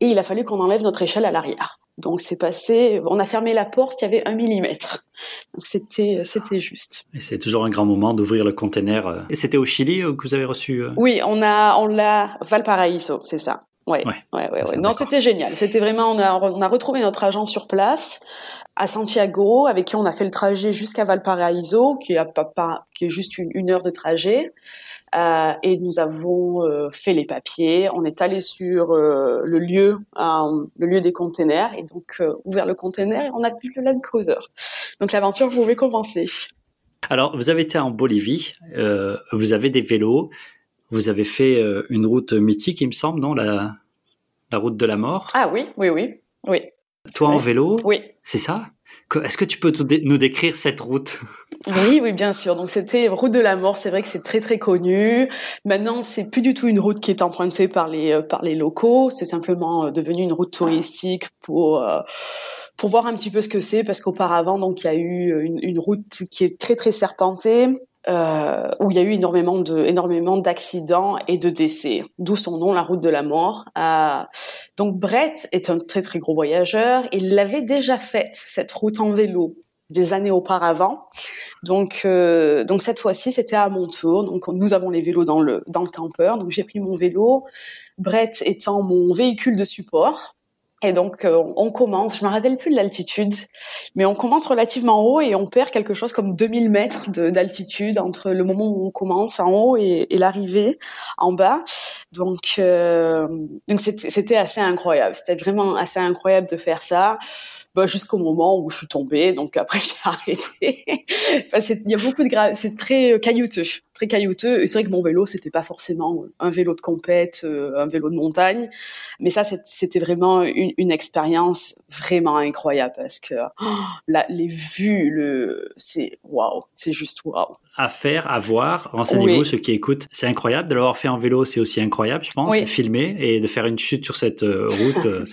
et il a fallu qu'on enlève notre échelle à l'arrière. Donc c'est passé, on a fermé la porte, il y avait un millimètre. Donc c'était c'était juste. Et c'est toujours un grand moment d'ouvrir le container. Et c'était au Chili que vous avez reçu Oui, on a on l'a Valparaiso, c'est ça. Ouais, ouais, ouais, ouais. Non, c'était génial. C'était vraiment, on a, on a retrouvé notre agent sur place à Santiago, avec qui on a fait le trajet jusqu'à Valparaiso, qui est, pas, qui est juste une, heure de trajet. Euh, et nous avons euh, fait les papiers. On est allé sur euh, le lieu, le lieu des containers, et donc ouvert le container et on a vu le Land Cruiser. Donc l'aventure pouvait commencer. Alors, vous avez été en Bolivie, vous avez des vélos, vous avez fait euh, une route mythique, il me semble, non? La, la route de la mort? Ah oui, oui, oui, oui. Toi en vélo? Oui. C'est ça? Est-ce que tu peux nous décrire cette route? Oui, oui, bien sûr. Donc c'était route de la mort. C'est vrai que c'est très très connu. Maintenant, c'est plus du tout une route qui est empruntée par les euh, par les locaux. C'est simplement euh, devenu une route touristique pour pour voir un petit peu ce que c'est, parce qu'auparavant, donc il y a eu une, une route qui est très très serpentée euh, où il y a eu énormément de énormément d'accidents et de décès, d'où son nom, la route de la mort. Euh, donc Brett est un très très gros voyageur. Il l'avait déjà faite cette route en vélo des années auparavant. Donc euh, donc cette fois-ci c'était à mon tour. Donc nous avons les vélos dans le dans le campeur. Donc j'ai pris mon vélo, Brett étant mon véhicule de support. Et donc euh, on commence, je me rappelle plus de l'altitude, mais on commence relativement haut et on perd quelque chose comme 2000 mètres d'altitude entre le moment où on commence en haut et, et l'arrivée en bas. Donc euh, donc c'était assez incroyable, c'était vraiment assez incroyable de faire ça bah, jusqu'au moment où je suis tombée. Donc après, [laughs] j'ai arrêté. enfin, il y a beaucoup de grave, c'est très euh, caillouteux, très caillouteux. Et c'est vrai que mon vélo, c'était pas forcément un vélo de compète, euh, un vélo de montagne, mais ça, c'était vraiment une, une expérience vraiment incroyable parce que oh, la, les vues, le, c'est waouh, c'est juste waouh à faire, à voir. Renseignez-vous, ceux qui écoutent. C'est incroyable de l'avoir fait en vélo, c'est aussi incroyable, je pense, filmer et de faire une chute sur cette euh, route. Euh.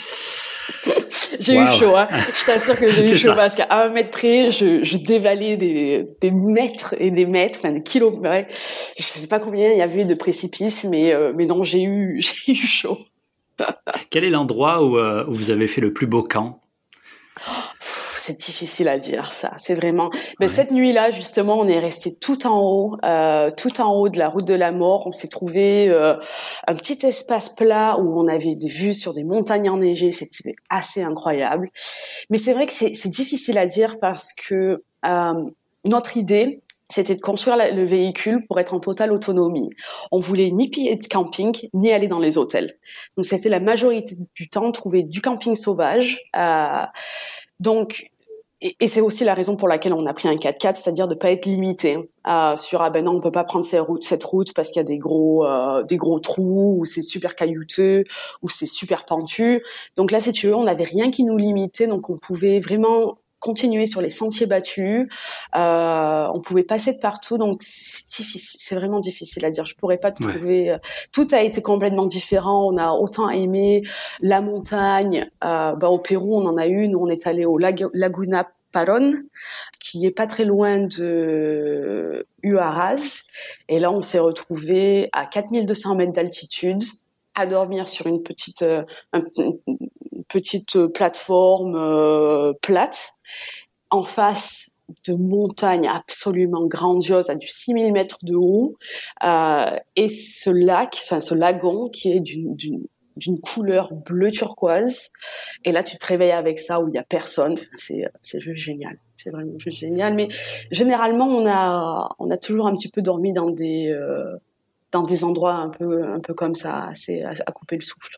[laughs] j'ai eu chaud, hein. Je t'assure que j'ai eu [laughs] chaud parce qu'à un mètre près, je, je dévalais des, des, mètres et des mètres, enfin des kilomètres. Je sais pas combien il y avait de précipices, mais, euh, mais non, j'ai eu, [laughs] j'ai eu chaud. Quel est l'endroit où, où vous avez fait le plus beau camp? C'est difficile à dire ça. C'est vraiment. Mais cette nuit-là, justement, on est resté tout en haut, euh, tout en haut de la route de la mort. On s'est trouvé euh, un petit espace plat où on avait des vues sur des montagnes enneigées. C'était assez incroyable. Mais c'est vrai que c'est difficile à dire parce que euh, notre idée, c'était de construire le véhicule pour être en totale autonomie. On voulait ni payer de camping, ni aller dans les hôtels. Donc c'était la majorité du temps trouver du camping sauvage. Euh, donc et, et c'est aussi la raison pour laquelle on a pris un 4x4, c'est-à-dire de pas être limité euh, sur ah ben non on peut pas prendre cette route, cette route parce qu'il y a des gros euh, des gros trous ou c'est super caillouteux ou c'est super pentu. Donc là si tu veux on n'avait rien qui nous limitait donc on pouvait vraiment continuer sur les sentiers battus. Euh, on pouvait passer de partout, donc c'est difficile. C'est vraiment difficile à dire. Je pourrais pas trouver. Euh, tout a été complètement différent. On a autant aimé la montagne. Euh, bah, au Pérou, on en a une. On est allé au Laguna Paron, qui est pas très loin de Huaraz. Et là, on s'est retrouvé à 4200 mètres d'altitude à dormir sur une petite, euh, petite euh, plateforme euh, plate. En face de montagnes absolument grandioses à du 6000 mètres de haut et ce lac, ce lagon qui est d'une couleur bleu turquoise. Et là tu te réveilles avec ça où il y a personne. C'est c'est juste génial. C'est vraiment juste génial. Mais généralement on a on a toujours un petit peu dormi dans des dans des endroits un peu un peu comme ça assez à couper le souffle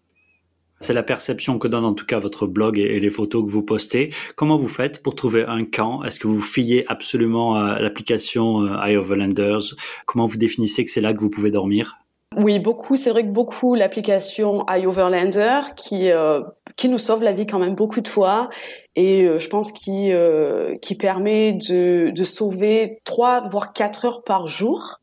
C'est la perception que donne en tout cas votre blog et, les photos que vous postez. Comment vous faites pour trouver un camp? Est-ce que vous fiez absolument à l'application euh, Eye Overlanders Comment vous définissez que c'est là que vous pouvez dormir? Oui, beaucoup. C'est vrai que beaucoup l'application iOverlander qui euh, qui nous sauve la vie quand même beaucoup de fois et euh, je pense qui qui permet de de sauver trois voire quatre heures par jour.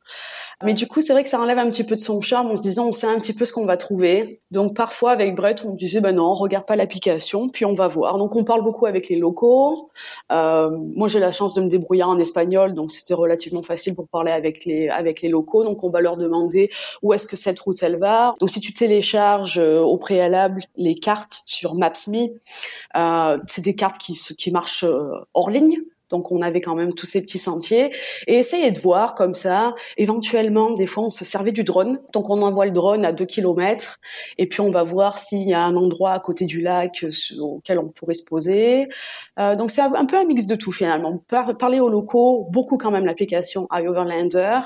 Mais du coup, c'est vrai que ça enlève un petit peu de son charme en se disant on sait un petit peu ce qu'on va trouver. Donc parfois avec Brett, on disait ben non, regarde pas l'application, puis on va voir. Donc on parle beaucoup avec les locaux. Euh, moi, j'ai la chance de me débrouiller en espagnol, donc c'était relativement facile pour parler avec les avec les locaux. Donc on va leur demander où est-ce que cette route elle va. Donc si tu télécharges euh, au préalable les cartes sur Maps.me, euh, c'est des cartes qui qui marchent euh, hors ligne. Donc on avait quand même tous ces petits sentiers et essayer de voir comme ça. Éventuellement, des fois, on se servait du drone. Donc on envoie le drone à 2 km et puis on va voir s'il y a un endroit à côté du lac auquel on pourrait se poser. Euh, donc c'est un peu un mix de tout finalement. parler aux locaux, beaucoup quand même l'application iOverlander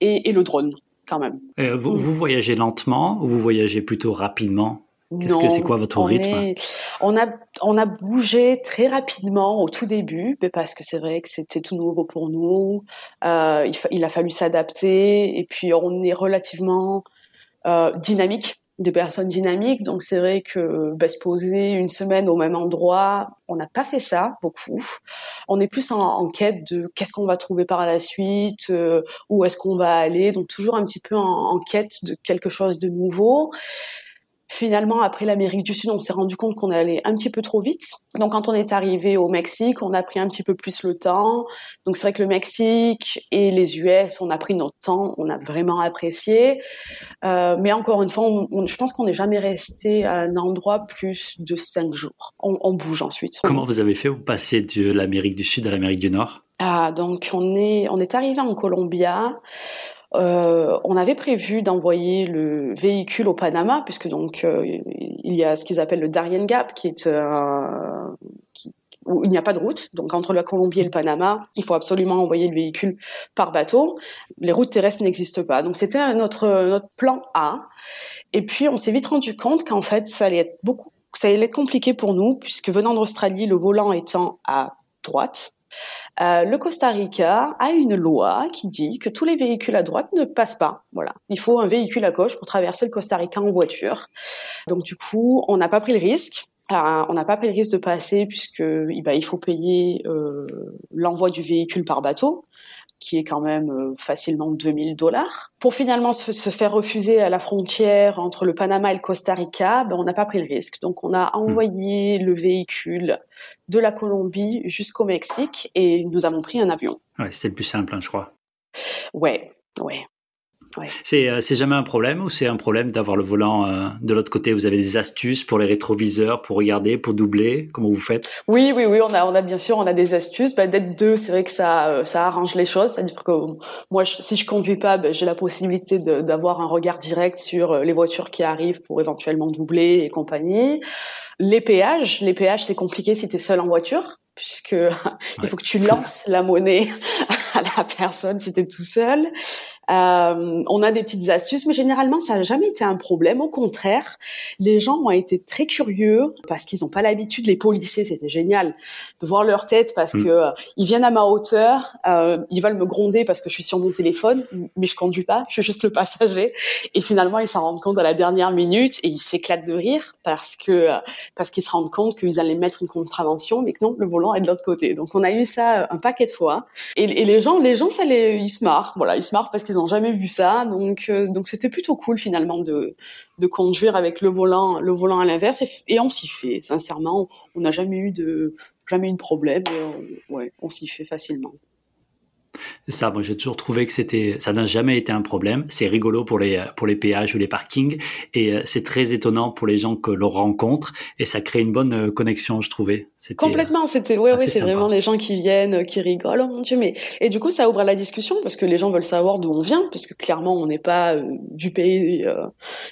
et, et le drone quand même. Euh, vous, vous voyagez lentement ou vous voyagez plutôt rapidement? Qu'est-ce que c'est quoi votre rythme? On a on a bougé très rapidement au tout début, mais parce que c'est vrai que c'était tout nouveau pour nous. Euh, il, il, a fallu s'adapter et puis on est relativement euh, dynamique, des personnes dynamiques. Donc c'est vrai que bah, se poser une semaine au même endroit, on n'a pas fait ça beaucoup. On est plus en, en quête de qu'est-ce qu'on va trouver par la suite, euh, où est-ce qu'on va aller. Donc toujours un petit peu en, en quête de quelque chose de nouveau. Finalement, après l'Amérique du Sud, on s'est rendu compte qu'on allait un petit peu trop vite. Donc, quand on est arrivé au Mexique, on a pris un petit peu plus le temps. Donc, c'est vrai que le Mexique et les US, on a pris notre temps, on a vraiment apprécié. Euh, mais encore une fois, je pense qu'on n'est jamais resté à un endroit plus de cinq jours. On, on bouge ensuite. Comment vous avez fait pour passer de l'Amérique du Sud à l'Amérique du Nord? Ah, donc on est on est arrivé en Colombia. Euh, on avait prévu d'envoyer le véhicule au Panama, puisque donc euh, il y a ce qu'ils appellent le Darien Gap, qui est où il n'y a pas de route. Donc entre la Colombie et le Panama, il faut absolument envoyer le véhicule par bateau. Les routes terrestres n'existent pas. Donc c'était notre notre plan A. Et puis on s'est vite rendu compte qu'en fait ça allait être beaucoup, ça allait être compliqué pour nous puisque venant d'Australie, le volant étant à droite, euh, le Costa Rica a une loi qui dit que tous les véhicules à droite ne passent pas. Voilà, il faut un véhicule à gauche pour traverser le Costa Rica en voiture. Donc du coup, on n'a pas pris le risque. Euh, on n'a pas pris le risque de passer puisque eh ben, il faut payer euh, l'envoi du véhicule par bateau qui est quand même euh, facilement 2000 dollars. Pour finalement se, faire refuser à la frontière entre le Panama et le Costa Rica, ben on n'a pas pris le risque. Donc on a hmm. envoyé le véhicule de la Colombie jusqu'au Mexique et nous avons pris un avion. Ouais, c'était le plus simple, hein, je crois. Ouais, ouais. Euh, c'est jamais un problème ou c'est un problème d'avoir le volant euh, de l'autre côté? Vous avez des astuces pour les rétroviseurs, pour regarder, pour doubler? Comment vous faites? Oui, oui, oui. On a, on a bien sûr, on a des astuces. Bah, D'être deux, c'est vrai que ça, euh, ça arrange les choses. C'est-à-dire que moi, si je conduis pas, bah, j'ai la possibilité d'avoir un regard direct sur les voitures qui arrivent pour éventuellement doubler et compagnie. Les péages, les péages, c'est compliqué si tu es seul en voiture puisque [laughs] il faut que tu lances la monnaie [laughs] à la personne si tu es tout seul. Euh, on a des petites astuces, mais généralement, ça n'a jamais été un problème. Au contraire, les gens ont été très curieux parce qu'ils n'ont pas l'habitude. Les policiers, c'était génial de voir leur tête parce mm. que euh, ils viennent à ma hauteur, euh, ils veulent me gronder parce que je suis sur mon téléphone, mais je conduis pas, je suis juste le passager. Et finalement, ils s'en rendent compte à la dernière minute et ils s'éclatent de rire parce que parce qu'ils se rendent compte qu'ils allaient mettre une contravention, mais que non, le volant est de l'autre côté. Donc, on a eu ça un paquet de fois. Et, et les gens, les gens, ça les, ils se marrent. Voilà, ils se marrent parce qu'ils n'ont jamais vu ça. Donc, euh, donc c'était plutôt cool finalement de, conduire avec le volant, le volant à l'inverse. Et, on s'y fait. Sincèrement, on n'a jamais eu de, jamais eu de problème. on, ouais, on s'y fait facilement. Ça, moi, j'ai toujours trouvé que c'était, ça n'a jamais été un problème. C'est rigolo pour les, pour les péages ou les parkings. Et euh, c'est très étonnant pour les gens que l'on rencontre. Et ça crée une bonne euh, connexion, je trouvais. Complètement. C'était, ouais, ouais, c'est vraiment les gens qui viennent, euh, qui rigolent. Oh mon Dieu, mais, et du coup, ça ouvre la discussion parce que les gens veulent savoir d'où on vient, parce que clairement, on n'est pas du pays.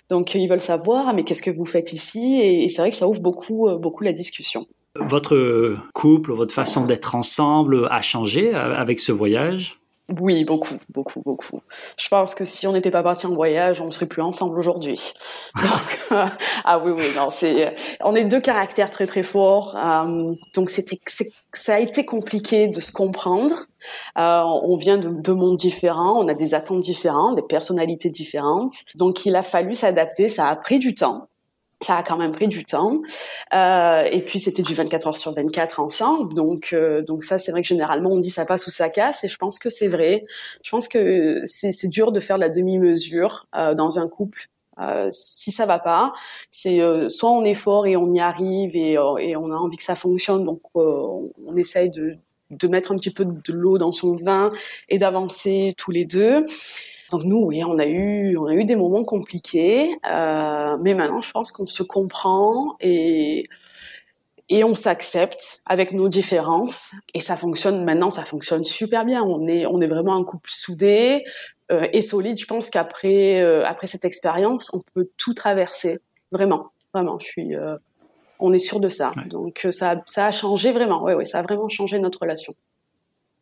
donc, ils veulent savoir, ah, mais qu'est-ce que vous faites ici? Et, et c'est vrai que ça ouvre beaucoup, beaucoup la discussion. Votre couple, votre façon d'être ensemble a changé avec ce voyage? Oui, beaucoup, beaucoup, beaucoup. Je pense que si on n'était pas parti en voyage, on serait plus ensemble aujourd'hui. [laughs] ah oui, oui, non, c'est, on est deux caractères très très forts. Euh, donc c'était, ça a été compliqué de se comprendre. Euh, on vient de deux mondes différents, on a des attentes différentes, des personnalités différentes. Donc il a fallu s'adapter. Ça a pris du temps ça a quand même pris du temps. Euh, et puis c'était du 24 heures sur 24 ensemble. Donc euh, donc ça c'est vrai que généralement on dit ça passe ou ça casse et je pense que c'est vrai. Je pense que c'est dur de faire la demi-mesure euh, dans un couple. Euh, si ça va pas, c'est euh, soit on est fort et on y arrive et, et on a envie que ça fonctionne, donc on essaye de de mettre un petit peu de l'eau dans son vin et d'avancer tous les deux. Donc nous, oui, on a eu, on a eu des moments compliqués, euh, mais maintenant, je pense qu'on se comprend et et on s'accepte avec nos différences et ça fonctionne. Maintenant, ça fonctionne super bien. On est, on est vraiment un couple soudé euh, et solide. Je pense qu'après, euh, après cette expérience, on peut tout traverser. Vraiment, vraiment. Je suis, euh, on est sûr de ça. Donc ça, ça a changé vraiment. Oui, oui, ça a vraiment changé notre relation.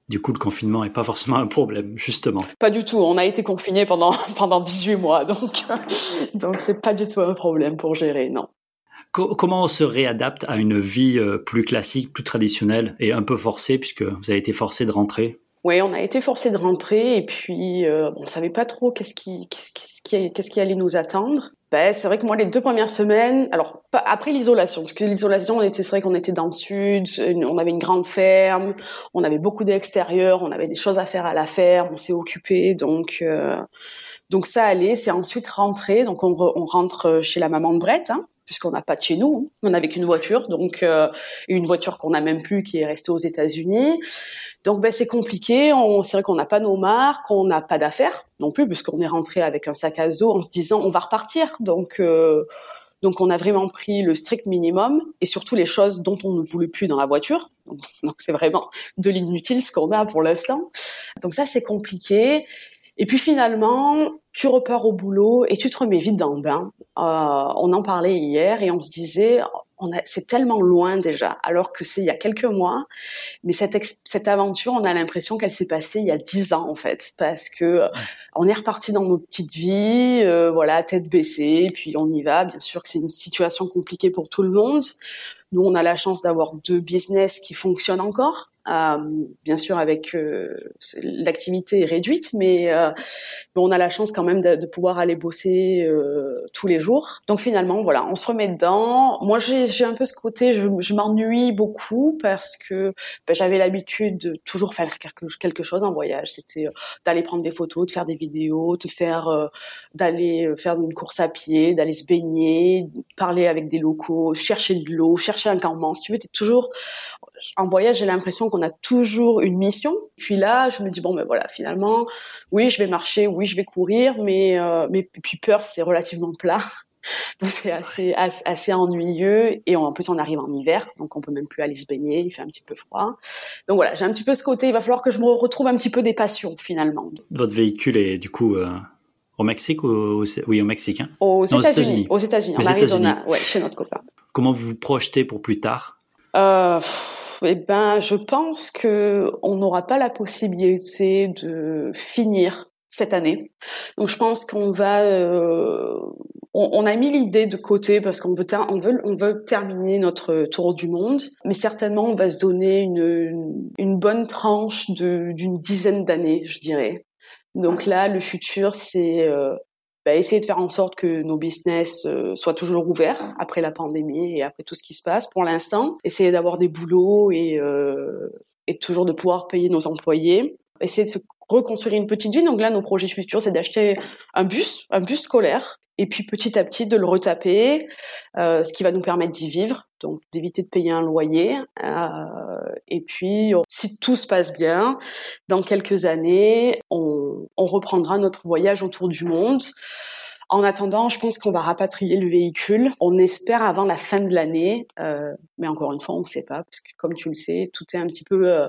Du coup, le confinement n'est pas forcément un problème, justement. Pas du tout. On a été confinés pendant [laughs] pendant 18 mois, donc [laughs] donc c'est pas du tout un problème pour gérer, non. Comment on se réadapte à une vie euh, plus classique, plus traditionnelle et un peu forcée, puisque vous avez été forcé de rentrer? Oui, on a été forcé de rentrer et puis euh, on savait pas trop qu'est-ce qui qu'est-ce qui qu'est-ce qui allait nous attendre. Ben, c'est vrai que moi les deux premières semaines, alors après l'isolation, parce que l'isolation, on était c'est vrai qu'on était dans le sud, on avait une grande ferme, on avait beaucoup d'extérieur, on avait des choses à faire à la ferme, on s'est occupé, donc euh, donc ça allait. C'est ensuite rentrer, donc on, on rentre chez la maman de Brett, hein, puisqu'on n'a pas de chez nous. On n'avait qu'une voiture, donc euh, une voiture qu'on n'a même plus, qui est restée aux États-Unis. Donc ben c'est compliqué. C'est vrai qu'on n'a pas nos marques, on n'a pas d'affaires non plus, puisqu'on est rentré avec un sac à dos en se disant on va repartir. Donc euh, donc on a vraiment pris le strict minimum et surtout les choses dont on ne voulait plus dans la voiture. Donc [laughs] c'est vraiment de l'inutile ce qu'on a pour l'instant. Donc ça c'est compliqué. Et puis finalement, tu repars au boulot et tu te remets vite dans le bain. Euh, on en parlait hier et on se disait, c'est tellement loin déjà, alors que c'est il y a quelques mois. Mais cette, cette aventure, on a l'impression qu'elle s'est passée il y a dix ans en fait, parce que on est reparti dans nos petites vies, euh, voilà, tête baissée, puis on y va. Bien sûr que c'est une situation compliquée pour tout le monde. Nous, on a la chance d'avoir deux business qui fonctionnent encore. Euh, bien sûr, avec euh, l'activité réduite, mais, euh, mais, on a la chance quand même de, pouvoir aller bosser tous les jours. Donc finalement, voilà, on se remet dedans. Moi, j'ai un peu ce côté, je, m'ennuie beaucoup parce que ben, j'avais l'habitude de toujours faire quelque, quelque chose en voyage. C'était d'aller prendre des photos, de faire des vidéos, de faire, d'aller faire une course à pied, d'aller se baigner, parler avec des locaux, chercher de l'eau, chercher un campement. Si tu veux, es toujours en voyage, j'ai l'impression qu'on a toujours une mission. Puis là, je me dis bon ben voilà, finalement, oui, je vais marcher, oui, je vais courir, mais euh, mais puis Perth c'est relativement plat. [laughs] Donc c'est assez, assez, ennuyeux et en plus on arrive en hiver, donc on peut même plus aller se baigner, il fait un petit peu froid. Donc voilà, j'ai un petit peu ce côté, il va falloir que je me retrouve un petit peu des passions finalement. Votre véhicule est du coup euh, au Mexique ou oui au Mexique hein? Aux États-Unis, aux États-Unis, en Arizona, ouais, chez notre copain. Comment vous vous projetez pour plus tard? Euh, eh ben, je pense que on n'aura pas la possibilité de finir cette année. Donc, je pense qu'on va, euh, on, a mis l'idée de côté parce qu'on veut, on veut, on veut terminer notre tour du monde, mais certainement on va se donner une, bonne tranche d'une dizaine d'années, je dirais. Donc là, le futur, c'est euh, bah, essayer de faire en sorte que nos business euh, soient toujours ouverts après la pandémie et après tout ce qui se passe. Pour l'instant, essayer d'avoir des boulots et, euh, et toujours de pouvoir payer nos employés. Essayer de se reconstruire une petite vie. Donc là, nos projets futurs, c'est d'acheter un bus, un bus scolaire, et puis petit à petit de le retaper, euh, ce qui va nous permettre d'y vivre, donc d'éviter de payer un loyer. Euh, et puis, si tout se passe bien, dans quelques années, on, reprendra notre voyage autour du monde. En attendant, je pense qu'on va rapatrier le véhicule. On espère avant la fin de l'année, euh, mais encore une fois, on ne sait pas parce que comme tu le sais, tout est un petit peu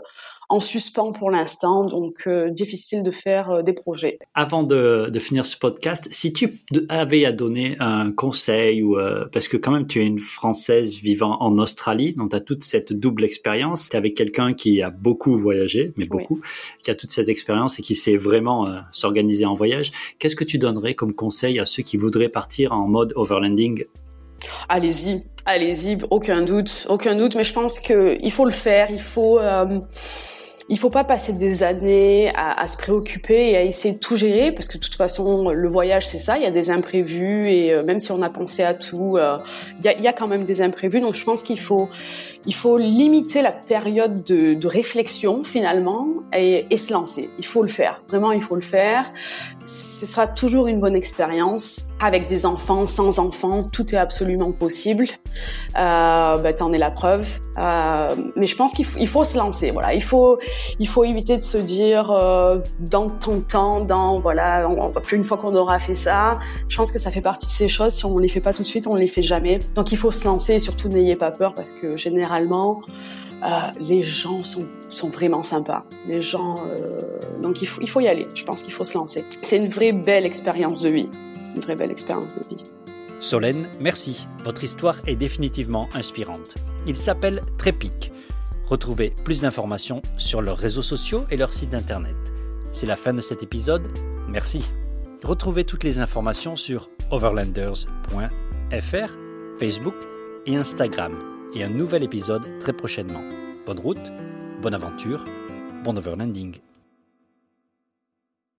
en suspens pour l'instant, donc difficile de faire des projets. Avant de, de, finir ce podcast, si tu avais à donner un conseil, ou parce que quand même tu es une Française vivant en Australie, donc tu as toute cette double expérience, tu es avec quelqu'un qui a beaucoup voyagé, mais beaucoup, qui a toute cette expérience et qui sait vraiment s'organiser en voyage. Qu'est-ce que tu donnerais comme conseil à ceux qui voudraient partir en mode overlanding? Allez-y, allez-y, aucun doute, aucun doute. Mais je pense qu'il faut le faire. Il faut. Euh, il faut pas passer des années à, à, se préoccuper et à essayer de tout gérer parce que de toute façon le voyage c'est ça, il y a des imprévus et euh, même si on a pensé à tout, euh, il, y a, il, y a, quand même des imprévus. Donc je pense qu'il faut il faut limiter la période de, de réflexion finalement et, et, se lancer. Il faut le faire, vraiment il faut le faire. Ce sera toujours une bonne expérience avec des enfants, sans enfants, tout est absolument possible. Euh, ben, t'en es la preuve. Euh, mais je pense qu'il faut, il faut se lancer. Voilà, il faut il faut éviter de se dire euh, dans ton temps, dans voilà, on, plus une fois qu'on aura fait ça. Je pense que ça fait partie de ces choses. Si on les fait pas tout de suite, on les fait jamais. Donc il faut se lancer et surtout n'ayez pas peur parce que généralement euh, les gens sont, sont vraiment sympas. Les gens, euh, donc il faut, il faut y aller. Je pense qu'il faut se lancer. C'est une vraie belle expérience de vie. Une vraie belle expérience de vie. Solène, merci. Votre histoire est définitivement inspirante. Il s'appelle Trépic. Retrouvez plus d'informations sur leurs réseaux sociaux et leur site internet. C'est la fin de cet épisode. Merci. Retrouvez toutes les informations sur overlanders.fr, Facebook et Instagram. Et un nouvel épisode très prochainement. Bonne route, bonne aventure, bon overlanding.